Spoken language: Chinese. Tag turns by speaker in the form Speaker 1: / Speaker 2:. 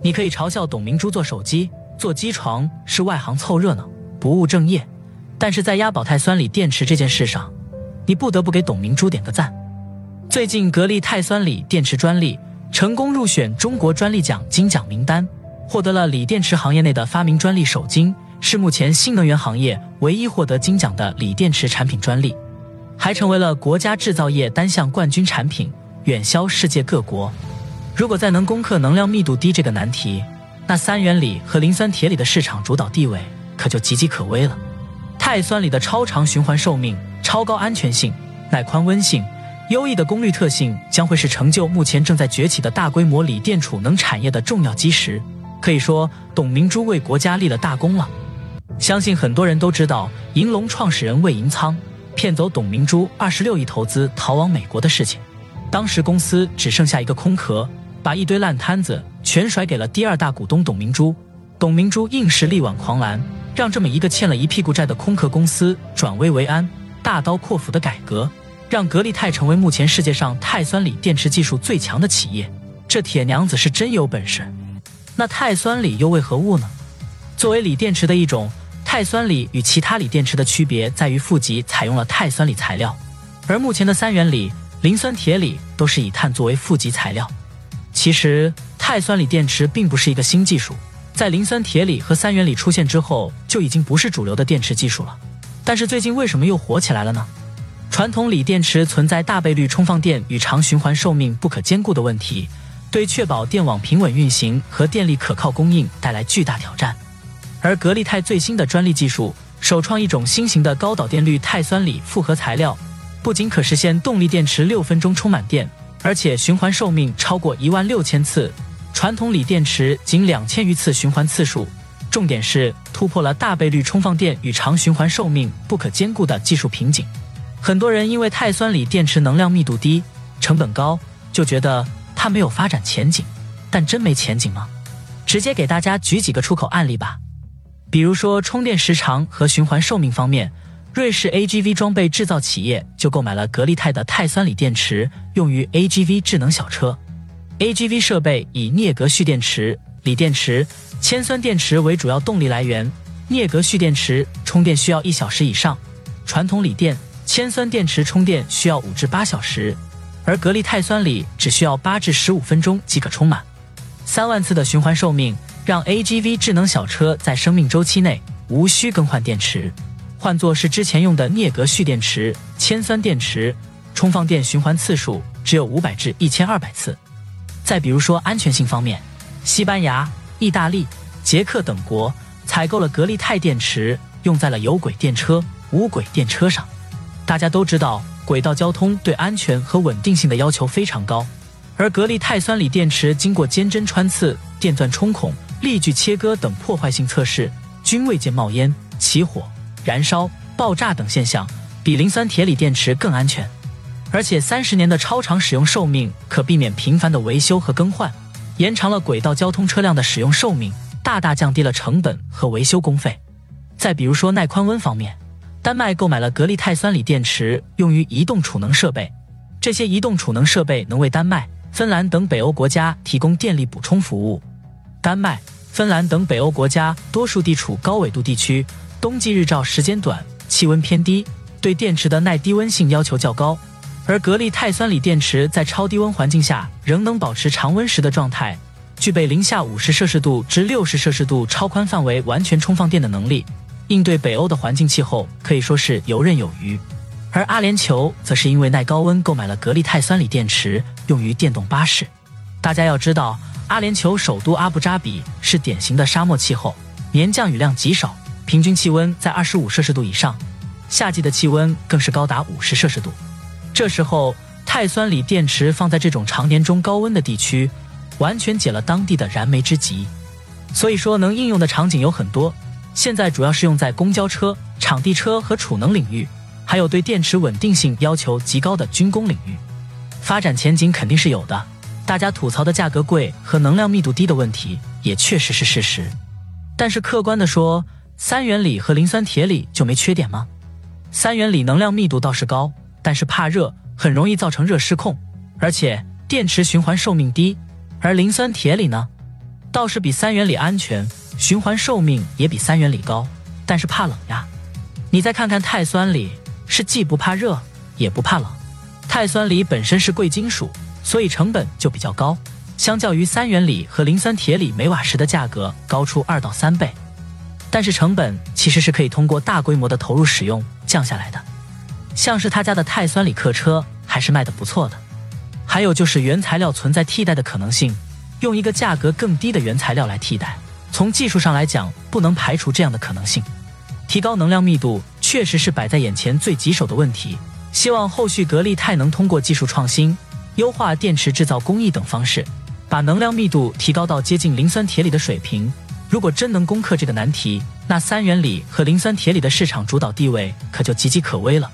Speaker 1: 你可以嘲笑董明珠做手机、做机床是外行凑热闹，不务正业，但是在压宝钛酸锂电池这件事上，你不得不给董明珠点个赞。最近，格力钛酸锂电池专利成功入选中国专利奖金奖名单，获得了锂电池行业内的发明专利首金，是目前新能源行业唯一获得金奖的锂电池产品专利，还成为了国家制造业单项冠军产品，远销世界各国。如果再能攻克能量密度低这个难题，那三元锂和磷酸铁锂的市场主导地位可就岌岌可危了。钛酸锂的超长循环寿命、超高安全性、耐宽温性。优异的功率特性将会是成就目前正在崛起的大规模锂电储能产业的重要基石。可以说，董明珠为国家立了大功了。相信很多人都知道，银龙创始人魏银仓骗走董明珠二十六亿投资逃往美国的事情。当时公司只剩下一个空壳，把一堆烂摊子全甩给了第二大股东董明珠。董明珠硬是力挽狂澜，让这么一个欠了一屁股债的空壳公司转危为安，大刀阔斧的改革。让格力钛成为目前世界上钛酸锂电池技术最强的企业，这铁娘子是真有本事。那钛酸锂又为何物呢？作为锂电池的一种，钛酸锂与其他锂电池的区别在于负极采用了钛酸锂材料，而目前的三元锂、磷酸铁锂都是以碳作为负极材料。其实，钛酸锂电池并不是一个新技术，在磷酸铁锂和三元锂出现之后，就已经不是主流的电池技术了。但是最近为什么又火起来了呢？传统锂电池存在大倍率充放电与长循环寿命不可兼顾的问题，对确保电网平稳运行和电力可靠供应带来巨大挑战。而格力钛最新的专利技术，首创一种新型的高导电率钛酸锂复合材料，不仅可实现动力电池六分钟充满电，而且循环寿命超过一万六千次，传统锂电池仅两千余次循环次数。重点是突破了大倍率充放电与长循环寿命不可兼顾的技术瓶颈。很多人因为钛酸锂电池能量密度低、成本高，就觉得它没有发展前景。但真没前景吗？直接给大家举几个出口案例吧。比如说充电时长和循环寿命方面，瑞士 AGV 装备制造企业就购买了格力泰的钛酸锂电池，用于 AGV 智能小车。AGV 设备以镍镉蓄电池、锂电池、铅酸电池为主要动力来源。镍镉蓄电池充电需要一小时以上，传统锂电。铅酸电池充电需要五至八小时，而格力钛酸锂只需要八至十五分钟即可充满。三万次的循环寿命，让 AGV 智能小车在生命周期内无需更换电池。换作是之前用的镍镉蓄电池、铅酸电池，充放电循环次数只有五百至一千二百次。再比如说安全性方面，西班牙、意大利、捷克等国采购了格力钛电池，用在了有轨电车、无轨电车上。大家都知道，轨道交通对安全和稳定性的要求非常高，而格力钛酸锂电池经过尖针穿刺、电钻冲孔、力矩切割等破坏性测试，均未见冒烟、起火、燃烧、爆炸等现象，比磷酸铁锂电池更安全。而且三十年的超长使用寿命，可避免频繁的维修和更换，延长了轨道交通车辆的使用寿命，大大降低了成本和维修工费。再比如说耐宽温方面。丹麦购买了格力钛酸锂电池，用于移动储能设备。这些移动储能设备能为丹麦、芬兰等北欧国家提供电力补充服务。丹麦、芬兰等北欧国家多数地处高纬度地区，冬季日照时间短，气温偏低，对电池的耐低温性要求较高。而格力钛酸锂电池在超低温环境下仍能保持常温时的状态，具备零下五十摄氏度至六十摄氏度超宽范围完全充放电的能力。应对北欧的环境气候可以说是游刃有余，而阿联酋则是因为耐高温购买了格力钛酸锂电池，用于电动巴士。大家要知道，阿联酋首都阿布扎比是典型的沙漠气候，年降雨量极少，平均气温在二十五摄氏度以上，夏季的气温更是高达五十摄氏度。这时候，钛酸锂电池放在这种常年中高温的地区，完全解了当地的燃眉之急。所以说，能应用的场景有很多。现在主要是用在公交车、场地车和储能领域，还有对电池稳定性要求极高的军工领域，发展前景肯定是有的。大家吐槽的价格贵和能量密度低的问题，也确实是事实。但是客观的说，三元锂和磷酸铁锂就没缺点吗？三元锂能量密度倒是高，但是怕热，很容易造成热失控，而且电池循环寿命低。而磷酸铁锂呢？倒是比三元锂安全，循环寿命也比三元锂高，但是怕冷呀。你再看看钛酸锂，是既不怕热也不怕冷。钛酸锂本身是贵金属，所以成本就比较高，相较于三元锂和磷酸铁锂，每瓦时的价格高出二到三倍。但是成本其实是可以通过大规模的投入使用降下来的。像是他家的钛酸锂客车还是卖的不错的。还有就是原材料存在替代的可能性，用一个价格更低的原材料来替代，从技术上来讲不能排除这样的可能性。提高能量密度确实是摆在眼前最棘手的问题。希望后续格力钛能通过技术创新、优化电池制造工艺等方式，把能量密度提高到接近磷酸铁锂的水平。如果真能攻克这个难题，那三元锂和磷酸铁锂的市场主导地位可就岌岌可危了。